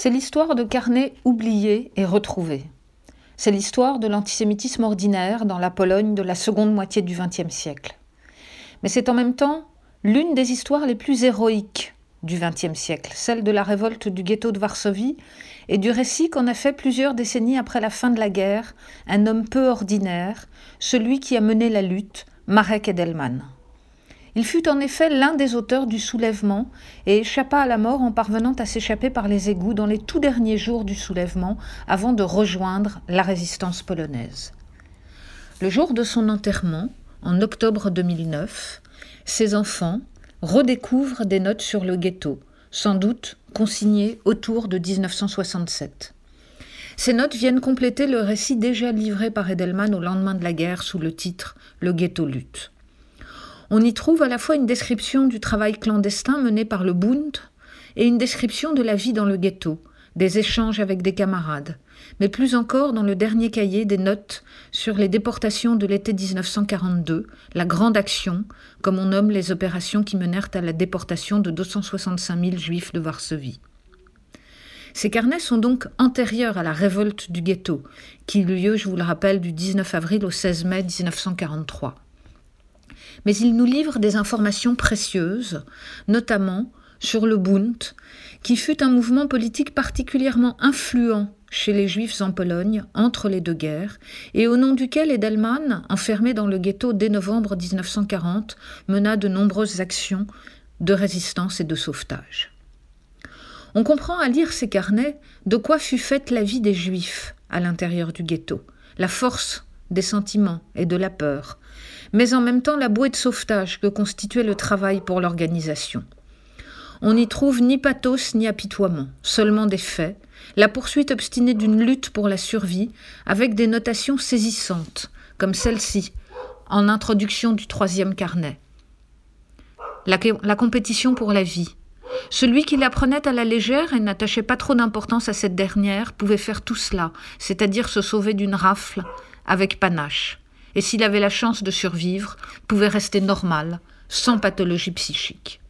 C'est l'histoire de carnets oubliés et retrouvés. C'est l'histoire de l'antisémitisme ordinaire dans la Pologne de la seconde moitié du XXe siècle. Mais c'est en même temps l'une des histoires les plus héroïques du XXe siècle, celle de la révolte du ghetto de Varsovie et du récit qu'en a fait plusieurs décennies après la fin de la guerre un homme peu ordinaire, celui qui a mené la lutte, Marek Edelman. Il fut en effet l'un des auteurs du soulèvement et échappa à la mort en parvenant à s'échapper par les égouts dans les tout derniers jours du soulèvement avant de rejoindre la résistance polonaise. Le jour de son enterrement, en octobre 2009, ses enfants redécouvrent des notes sur le ghetto, sans doute consignées autour de 1967. Ces notes viennent compléter le récit déjà livré par Edelman au lendemain de la guerre sous le titre Le ghetto lutte. On y trouve à la fois une description du travail clandestin mené par le Bund et une description de la vie dans le ghetto, des échanges avec des camarades, mais plus encore dans le dernier cahier des notes sur les déportations de l'été 1942, la Grande Action, comme on nomme les opérations qui menèrent à la déportation de 265 000 juifs de Varsovie. Ces carnets sont donc antérieurs à la révolte du ghetto, qui eut lieu, je vous le rappelle, du 19 avril au 16 mai 1943 mais il nous livre des informations précieuses, notamment sur le Bund, qui fut un mouvement politique particulièrement influent chez les Juifs en Pologne entre les deux guerres, et au nom duquel Edelman, enfermé dans le ghetto dès novembre 1940, mena de nombreuses actions de résistance et de sauvetage. On comprend à lire ces carnets de quoi fut faite la vie des Juifs à l'intérieur du ghetto, la force des sentiments et de la peur, mais en même temps la bouée de sauvetage que constituait le travail pour l'organisation. On n'y trouve ni pathos ni apitoiement, seulement des faits, la poursuite obstinée d'une lutte pour la survie, avec des notations saisissantes, comme celle-ci, en introduction du troisième carnet. La, compétition pour la vie. Celui qui la prenait à la légère et n'attachait pas trop d'importance à cette dernière pouvait faire tout cela, c'est-à-dire se sauver d'une rafle avec panache et s'il avait la chance de survivre, pouvait rester normal, sans pathologie psychique.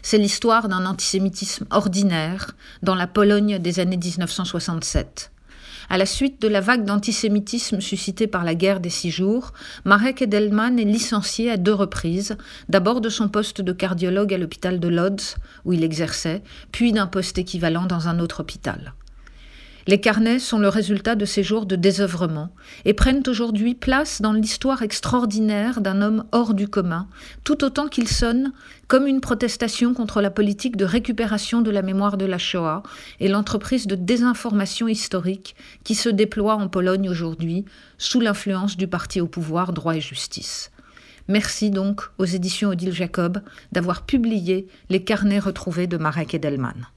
C'est l'histoire d'un antisémitisme ordinaire dans la Pologne des années 1967. À la suite de la vague d'antisémitisme suscitée par la guerre des six jours, Marek Edelman est licencié à deux reprises, d'abord de son poste de cardiologue à l'hôpital de Lodz, où il exerçait, puis d'un poste équivalent dans un autre hôpital. Les carnets sont le résultat de ces jours de désœuvrement et prennent aujourd'hui place dans l'histoire extraordinaire d'un homme hors du commun, tout autant qu'ils sonnent comme une protestation contre la politique de récupération de la mémoire de la Shoah et l'entreprise de désinformation historique qui se déploie en Pologne aujourd'hui sous l'influence du parti au pouvoir Droit et Justice. Merci donc aux éditions Odile Jacob d'avoir publié les carnets retrouvés de Marek Edelman.